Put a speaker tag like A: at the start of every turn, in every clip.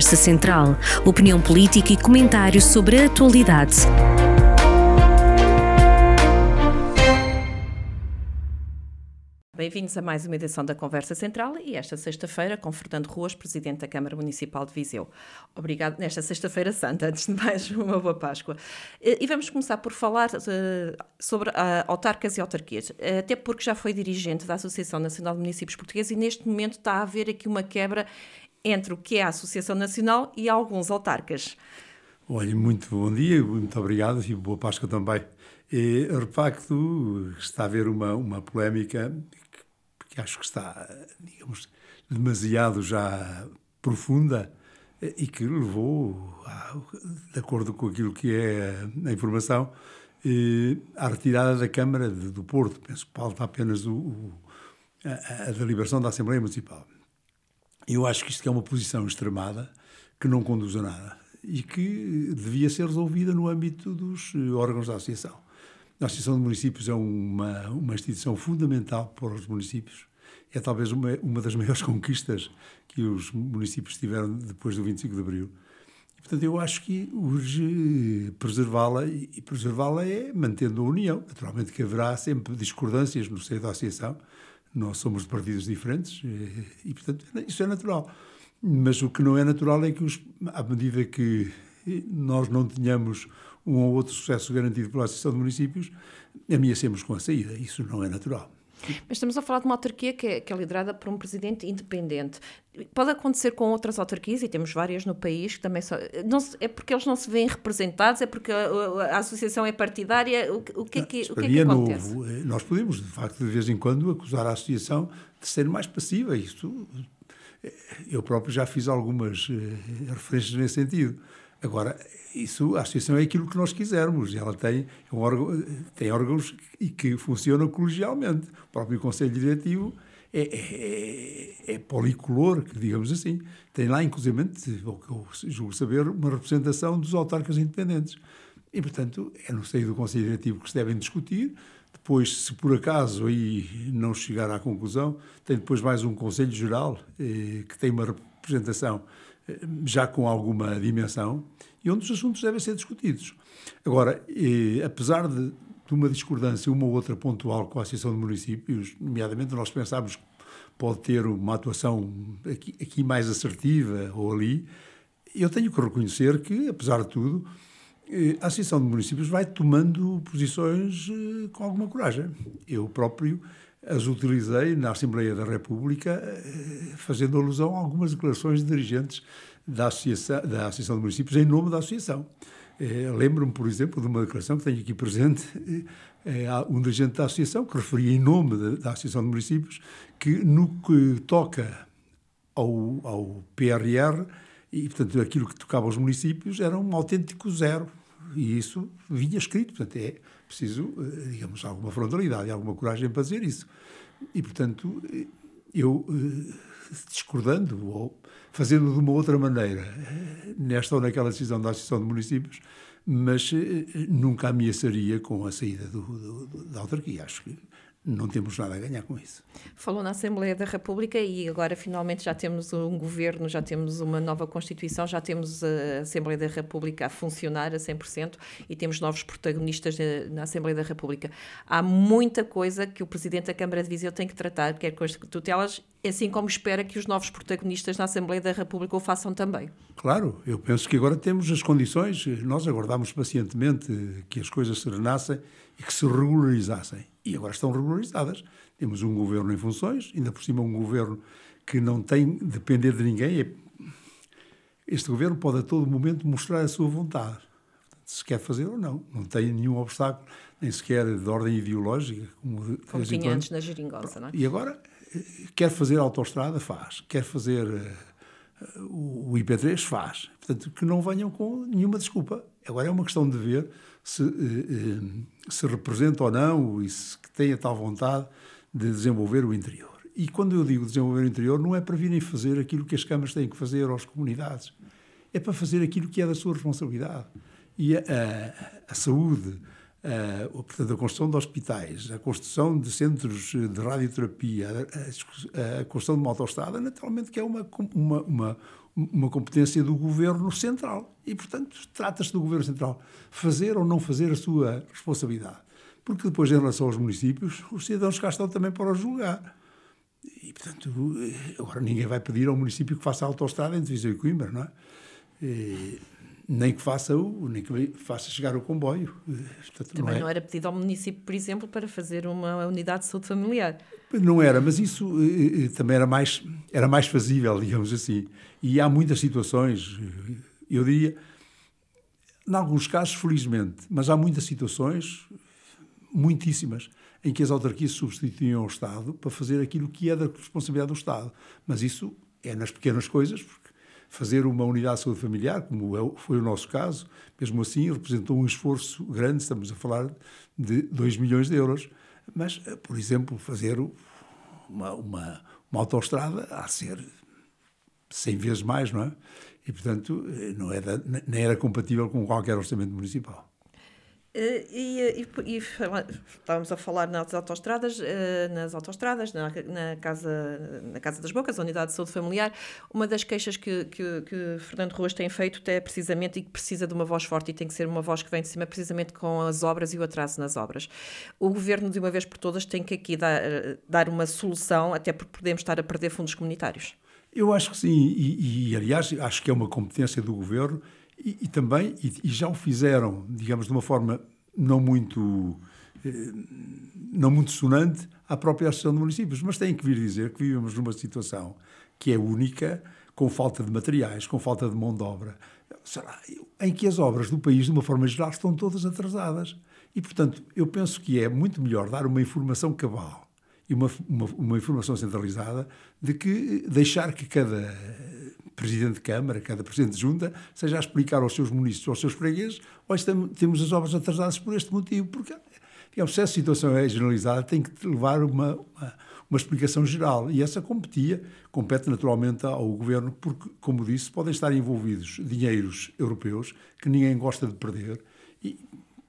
A: Conversa Central. Opinião política e comentários sobre a atualidade.
B: Bem-vindos a mais uma edição da Conversa Central e esta sexta-feira com Fernando Ruas, Presidente da Câmara Municipal de Viseu. Obrigado nesta sexta-feira santa, antes de mais uma boa Páscoa. E vamos começar por falar uh, sobre uh, autarcas e autarquias, até porque já foi dirigente da Associação Nacional de Municípios Portugueses e neste momento está a haver aqui uma quebra entre o que é a Associação Nacional e alguns autarcas.
C: Olha, muito bom dia, muito obrigado e boa Páscoa também. E, de facto, está a haver uma, uma polémica que acho que está, digamos, demasiado já profunda e que levou, a, de acordo com aquilo que é a informação, à retirada da Câmara do Porto. Penso que falta apenas o, o, a, a deliberação da Assembleia Municipal. Eu acho que isto é uma posição extremada que não conduz a nada e que devia ser resolvida no âmbito dos órgãos da Associação. A Associação de Municípios é uma, uma instituição fundamental para os municípios. É talvez uma, uma das maiores conquistas que os municípios tiveram depois do 25 de Abril. E, portanto, eu acho que urge preservá-la e preservá-la é mantendo a união. Naturalmente que haverá sempre discordâncias no seio da Associação. Nós somos de partidos diferentes e, e portanto, isso é natural. Mas o que não é natural é que, os, à medida que nós não tenhamos um ou outro sucesso garantido pela Associação de Municípios, ameacemos com a saída. Isso não é natural.
B: Mas estamos a falar de uma autarquia que é, que é, liderada por um presidente independente. Pode acontecer com outras autarquias, e temos várias no país, que também. Não, é porque eles não se veem representados, é porque a, a, associação é partidária. O, o, que, é que, o que é que acontece?
C: Novo. Eh, nós podemos, de facto, de vez em quando, acusar a associação de ser mais passiva. Isto, eh, eu próprio já fiz algumas uh, referências nesse sentido. Agora, isso, a associação é aquilo que nós quisermos. Ela tem, um órgão, tem órgãos e que funcionam colegialmente. O próprio Conselho Diretivo é, é, é, é policolor, digamos assim. Tem lá, inclusive, o que eu julgo saber, uma representação dos autarcas independentes. E, portanto, é no seio do Conselho Diretivo que se devem discutir. Depois, se por acaso aí não chegar à conclusão, tem depois mais um Conselho Geral eh, que tem uma representação já com alguma dimensão e onde os assuntos devem ser discutidos. Agora, eh, apesar de, de, uma discordância, uma ou outra pontual com a Associação de Municípios, nomeadamente nós pensámos que pode ter uma atuação aqui, aqui mais assertiva ou ali, eu tenho que reconhecer que, apesar de tudo, eh, a Associação de Municípios vai tomando posições eh, com alguma coragem. Eu próprio as utilizei na Assembleia da República, eh, fazendo alusão a algumas declarações de dirigentes da Associação, da Associação de Municípios em nome da Associação. Eh, lembro-me, por exemplo, de uma declaração que tenho aqui presente, eh, um dirigente da Associação que referia em nome da Associação de Municípios que no que toca ao, ao PRR, e portanto aquilo que tocava aos municípios era um autêntico zero. E isso vinha escrito, portanto é preciso, eh, digamos, alguma frontalidade, alguma coragem para fazer isso. E, portanto, eu, eh, discordando ou fazendo de uma outra maneira, eh, nesta ou naquela decisão da Associação de Municípios, mas nunca ameaçaria com a saída do, do, da autarquia. Acho que não temos nada a ganhar com isso.
B: Falou na Assembleia da República e agora finalmente já temos um governo, já temos uma nova Constituição, já temos a Assembleia da República a funcionar a 100% e temos novos protagonistas na Assembleia da República. Há muita coisa que o Presidente da Câmara de Viseu tem que tratar, quer com as tutelas, assim como espera que os novos protagonistas na Assembleia da República o façam também.
C: Claro, eu penso que agora temos as condições, nós aguardamos pacientemente que as coisas se renassem e que se regularizassem e agora estão regularizadas. Temos um governo em funções, ainda por cima um governo que não tem de depender de ninguém. É, este governo pode a todo momento mostrar a sua vontade, se quer fazer ou não. Não tem nenhum obstáculo, nem sequer de ordem ideológica.
B: Como, como tinha antes na geringonça, não é?
C: E agora, eh, quer fazer autoestrada, faz. Quer fazer uh, o IP3, faz. Portanto, que não venham com nenhuma desculpa. Agora é uma questão de ver se, eh, eh, se representa ou não e se tem a tal vontade de desenvolver o interior. E quando eu digo desenvolver o interior, não é para virem fazer aquilo que as câmaras têm que fazer às comunidades, é para fazer aquilo que é da sua responsabilidade. E a, a, a saúde, Uh, portanto, a construção de hospitais, a construção de centros de radioterapia, a, a, construção de uma autostrada, naturalmente que é uma, uma, uma, uma competência do governo central. E, portanto, trata-se do governo central fazer ou não fazer a sua responsabilidade. Porque depois, em relação aos municípios, os cidadãos cá estão também para julgar. E, portanto, agora ninguém vai pedir ao município que faça a autostrada entre Viseu e Coimbra, não é? E, nem que faça o, nem que faça chegar o comboio.
B: Portanto, Também não, é... não, era pedido ao município, por exemplo, para fazer uma unidade de saúde familiar.
C: Não era, mas isso eh, eh, também era mais, era mais fazível, digamos assim. E há muitas situações, eh, eu diria, em alguns casos, felizmente, mas há muitas situações, muitíssimas, em que as autarquias substituíam o Estado para fazer aquilo que é da responsabilidade do Estado. Mas isso é nas pequenas coisas, fazer uma unidade de saúde familiar, como é foi o nosso caso, mesmo assim representou um esforço grande, estamos a falar de 2 milhões de euros. Mas, eh, por exemplo, fazer uma, uma, uma autoestrada de ser 100 vezes mais, não é? E, portanto, eh, não era, nem era compatível com qualquer orçamento municipal.
B: Eh, e, e, e, estávamos a falar nas autostradas, eh, nas autostradas, na, na, casa, na Casa das Bocas, a Unidade de Saúde Familiar. Uma das queixas que, que, que Fernando Ruas tem feito é precisamente e que precisa de uma voz forte e tem que ser uma voz que vem de cima precisamente com as obras e o atraso nas obras. O Governo, de uma vez por todas, tem que aqui dar, dar uma solução, até porque podemos estar a perder fundos comunitários.
C: Eu acho que sim, e, e aliás, acho que é uma competência do Governo e, e também, e, e, já o fizeram, digamos, de uma forma não muito, eh, não muito sonante, à própria Associação de Municípios. Mas tem que vir dizer que vivemos numa situação que é única, com falta de materiais, com falta de mão de obra, em que as obras do país, de uma forma geral, estão todas atrasadas. E, portanto, eu penso que é muito melhor dar uma informação cabal e uma, uma, uma informação centralizada de que deixar que cada presidente de Câmara, cada presidente de Junta, seja a explicar aos seus municípios, aos seus fregueses, hoje temos as obras atrasadas por este motivo, porque digamos, se a situação é generalizada, tem que levar uma, uma, uma explicação geral. E essa competia, compete naturalmente ao Governo, porque, como disse, podem estar envolvidos dinheiros europeus que ninguém gosta de perder e,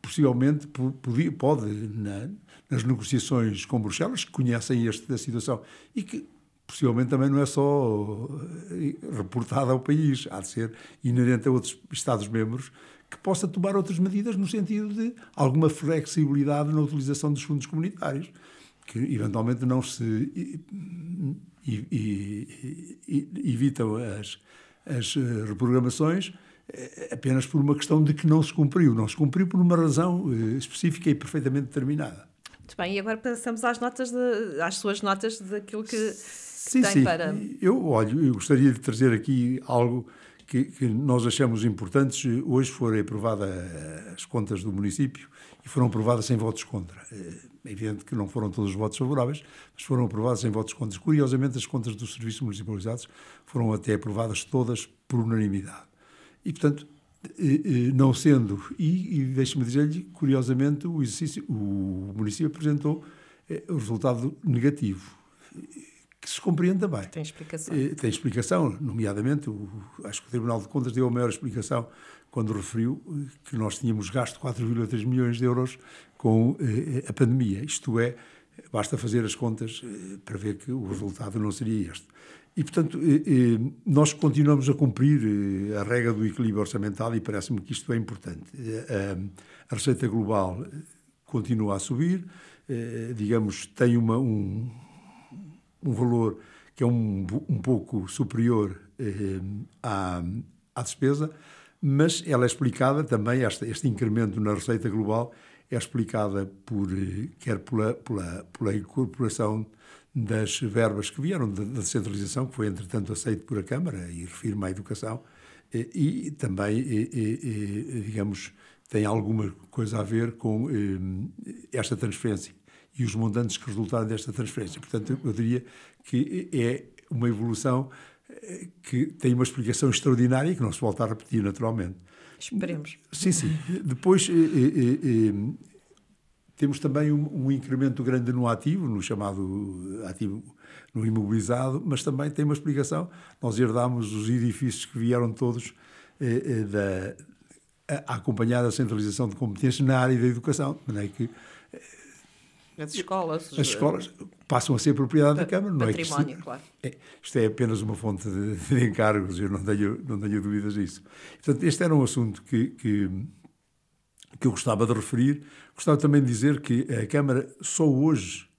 C: possivelmente, pode, pode na, nas negociações com Bruxelas, que conhecem esta situação e que possivelmente também não é só eh, reportada ao país, há de ser inerente a outros Estados-membros que possa tomar outras medidas no sentido de alguma flexibilidade na utilização dos fundos comunitários, que eventualmente não se evitam as, as eh, reprogramações eh, apenas por uma questão de que não se cumpriu. Não se cumpriu por uma razão específica e perfeitamente determinada.
B: Muito bem, e agora passamos às notas de, às suas notas daquilo que
C: sim, tem sim. para. Eu, olho, eu gostaria de trazer aqui algo que, que, nós achamos importantes. Hoje foram aprovadas as contas do município e foram aprovadas sem votos contra. É evidente que não foram todos os votos favoráveis, mas foram aprovadas sem votos contra. Curiosamente, as contas dos serviços municipalizados foram até aprovadas todas por unanimidade. E, portanto, não sendo, e, e deixe-me dizer-lhe, curiosamente, o, exercício, o município apresentou eh, o resultado negativo que se compreende bem.
B: Tem explicação.
C: Eh, tem explicação, nomeadamente, o, acho que o Tribunal de Contas deu a maior explicação quando referiu eh, que nós tínhamos gasto 4,3 milhões de euros com eh, a pandemia. Isto é, basta fazer as contas eh, para ver que o resultado não seria este. E, portanto, eh, nós continuamos a cumprir a regra do equilíbrio orçamental e parece-me que isto é importante. a receita global continua a subir, digamos, tem uma, um, um valor que é um, um pouco superior eh, à, à despesa, mas ela é explicada também, este, este incremento na receita global é explicada por, eh, quer pela, pela, pela incorporação das verbas que vieram da, da descentralização, que foi entretanto aceito por a Câmara, e refiro-me à educação, e, e também, e, e, digamos, tem alguma coisa a ver com eh, esta transferência e os montantes que resultaram desta transferência. Portanto, eu diria que é uma evolução eh, que tem uma explicação extraordinária e que não se volta a repetir naturalmente.
B: Esperemos.
C: Sim, sim. Depois eh, eh, eh, temos também um, um, incremento grande no ativo, no chamado ativo no imobilizado, mas também tem uma explicação. Nós herdámos os edifícios que vieram todos eh, eh, da a, a acompanhar a centralização de competências na área da educação, de maneira que
B: as escolas,
C: as escolas passam a ser propriedade da Câmara, não é que
B: isto, claro.
C: é, isto é apenas uma fonte de, de, encargos, eu não tenho, não tenho dúvidas disso. Portanto, este era um assunto que, que, que eu gostava de referir. Gostava também de dizer que a Câmara só hoje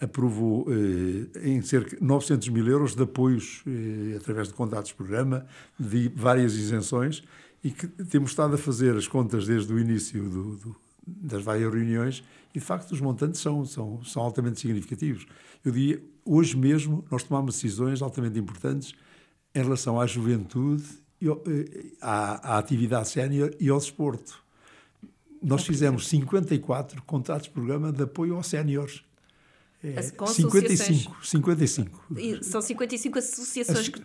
C: aprovou eh, em cerca de 900 mil euros de apoios eh, através de contratos de programa, de várias isenções, e que temos estado a fazer as contas desde o início do, do, das várias reuniões e, de facto, os montantes são, são, são altamente significativos. Eu diria, hoje mesmo, nós tomamos decisões altamente importantes em relação à juventude, e, eh, à, à atividade sénior e ao desporto. Nós fizemos 54 contratos de programa de apoio aos séniores.
B: É,
C: 55, 55.
B: São 55 associações que,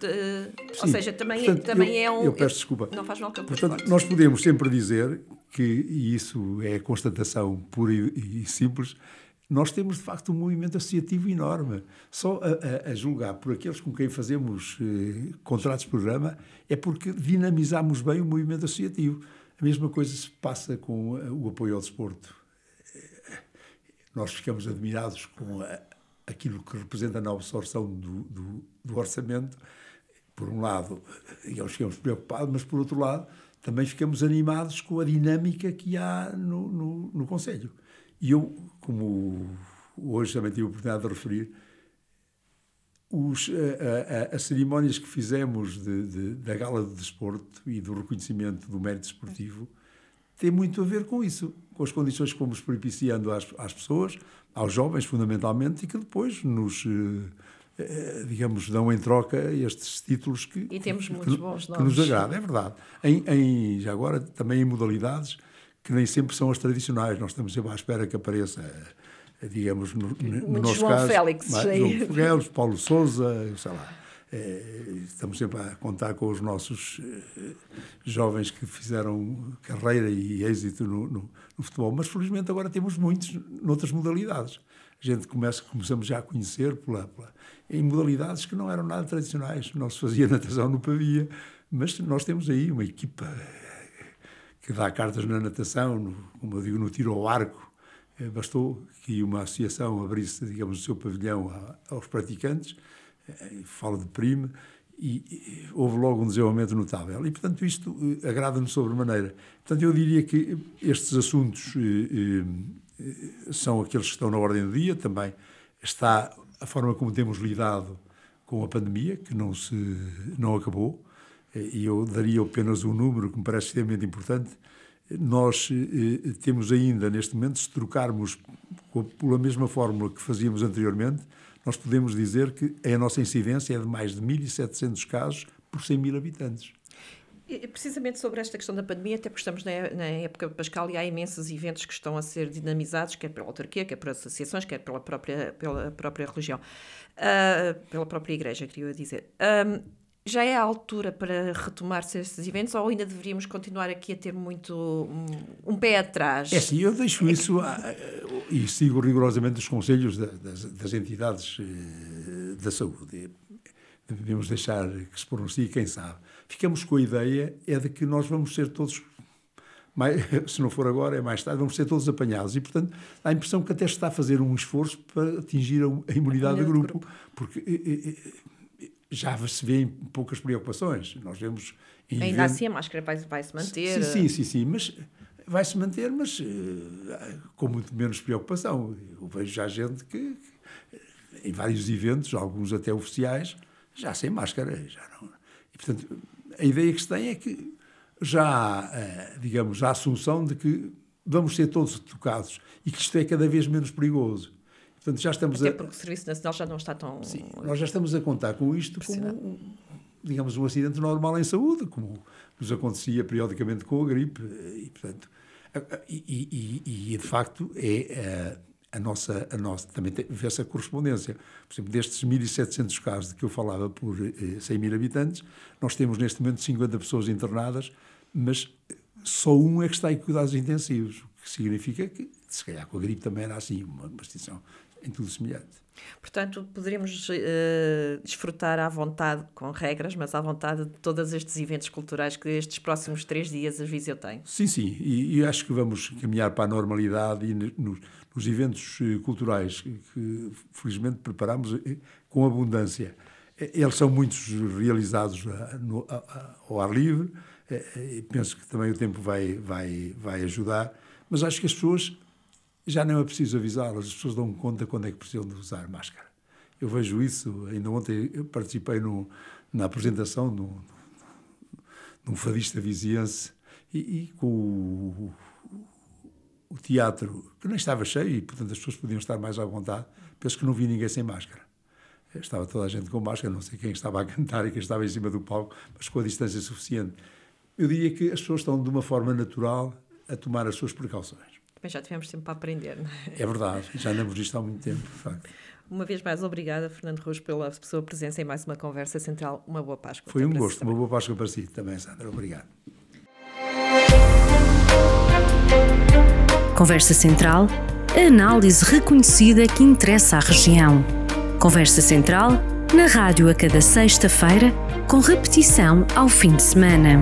B: ou seja, também, portanto, também
C: eu,
B: é um.
C: Eu peço desculpa.
B: Não faz mal que eu
C: Portanto, nós podemos sempre dizer que, e isso é constatação pura e, e, simples, nós temos de facto um movimento associativo enorme. Só a, a, a julgar por aqueles com quem fazemos eh, contratos de programa é porque dinamizamos bem o movimento associativo. A mesma coisa se passa com eh, o apoio ao desporto nós ficamos admirados com a, aquilo que representa na absorção do, do, do, orçamento. Por um lado, nós ficamos preocupados, mas por outro lado, também ficamos animados com a dinâmica que há no, no, no Conselho. E eu, como hoje também tive a oportunidade de referir, os, a, a, as cerimónias que fizemos de, de, da Gala de Desporto e do reconhecimento do mérito esportivo tem muito a ver com isso, com as condições que fomos propiciando às, às pessoas, aos jovens fundamentalmente, e que depois nos, eh, eh digamos, dão em troca estes títulos que,
B: e temos muitos
C: que,
B: bons
C: que nos agradam, é verdade. Em, em, já agora, também em modalidades que nem sempre são as tradicionais, nós estamos sempre à espera que apareça eh, digamos, no, no nosso
B: João
C: caso,
B: Félix,
C: mais, João Foguelos, Paulo Souza, sei lá, é, estamos sempre a contar com os nossos eh, jovens que fizeram carreira e êxito no, no, no, futebol, mas felizmente agora temos muitos noutras modalidades. A gente começa, começamos já a conhecer pela, pela, em modalidades que não eram nada tradicionais. Não se fazia natação no Pavia, mas nós temos aí uma equipa que dá cartas na natação, no, como eu digo, no tiro ao arco. Bastou que uma associação abrisse, digamos, o seu pavilhão aos praticantes eh, falo de prime, e, houve logo um desenvolvimento notável. E, portanto, isto eh, agrada-me sobremaneira. Portanto, eu diria que estes assuntos eh, eh, são aqueles que estão na ordem do dia, também está a forma como temos lidado com a pandemia, que não, se, não acabou, e eu daria apenas um número que me parece extremamente importante. Nós eh, temos ainda, neste momento, se trocarmos pela mesma fórmula que fazíamos anteriormente, nós podemos dizer que a nossa incidência é de mais de 1.700 casos por 100 mil habitantes.
B: Precisamente sobre esta questão da pandemia, até porque estamos na, época pascal e há imensos eventos que estão a ser dinamizados, quer pela autarquia, quer por associações, quer pela própria, pela própria religião, uh, pela própria igreja, queria dizer. Um, já é a altura para retomar-se estes eventos ou ainda deveríamos continuar aqui a ter muito um, um pé atrás?
C: É assim, eu deixo isso a, a, e sigo rigorosamente os conselhos da, das, das, entidades eh, da saúde. Devemos deixar que se pronuncie quem sabe. Ficamos com a ideia é de que nós vamos ser todos, mais, se não for agora, é mais tarde, vamos ser todos apanhados. E, portanto, dá a impressão que até se está a fazer um esforço para atingir a, a imunidade do grupo. grupo. Porque já se vê poucas preocupações. Nós vemos.
B: Ainda evento... assim a máscara vai, vai se manter.
C: Sim, sim, sim, sim mas vai se manter, mas uh, com muito menos preocupação. Eu vejo já gente que, que, em vários eventos, alguns até oficiais, já sem máscara, já não. E, portanto, a ideia que se tem é que já há, uh, digamos, a assunção de que vamos ser todos tocados e que isto é cada vez menos perigoso.
B: Portanto, já estamos Até a... porque o Serviço Nacional já não está tão...
C: Sim, nós já estamos a contar com isto como, digamos, um acidente normal em saúde, como nos acontecia periodicamente com a gripe. E, portanto, e, e, e de facto, é a, a nossa, a nossa também vê-se a correspondência. Por exemplo, destes 1.700 casos de que eu falava por 100 eh, mil habitantes, nós temos neste momento 50 pessoas internadas, mas só um é que está em cuidados intensivos, o que significa que, se calhar com a gripe também era assim, uma, uma extinção em tudo semelhante.
B: Portanto, poderemos uh, desfrutar à vontade, com regras, mas à vontade de todos estes eventos culturais que estes próximos três dias a Viseu tem.
C: Sim, sim, e, e acho que vamos caminhar para a normalidade e nos, nos eventos eh, culturais que, que felizmente preparamos eh, com abundância. Eles são muitos realizados no, ao ar livre, penso que também o tempo vai, vai, vai ajudar, mas acho que as pessoas já não é preciso avisá-las, as pessoas dão conta quando é que precisam de usar máscara. Eu vejo isso, ainda ontem participei no, na apresentação de um fadista viziense e, e com o, o, teatro, que nem estava cheio e, portanto, as pessoas podiam estar mais à vontade, penso que não vi ninguém sem máscara. Estava toda a gente com máscara, não sei quem estava a cantar e quem estava em cima do palco, mas com a distância suficiente. Eu diria que as pessoas estão, de uma forma natural, a tomar as suas precauções.
B: Também já tivemos tempo para aprender, não
C: é? É verdade, já andamos nisto há muito tempo, de facto.
B: Uma vez mais, obrigada, Fernando Ruz, pela sua presença em mais uma conversa central. Uma boa Páscoa.
C: Foi um gosto, uma boa Páscoa para si também, Sandra. Obrigado.
A: Conversa Central, a análise reconhecida que interessa à região. Conversa Central, na rádio a cada sexta-feira, com repetição ao fim de semana.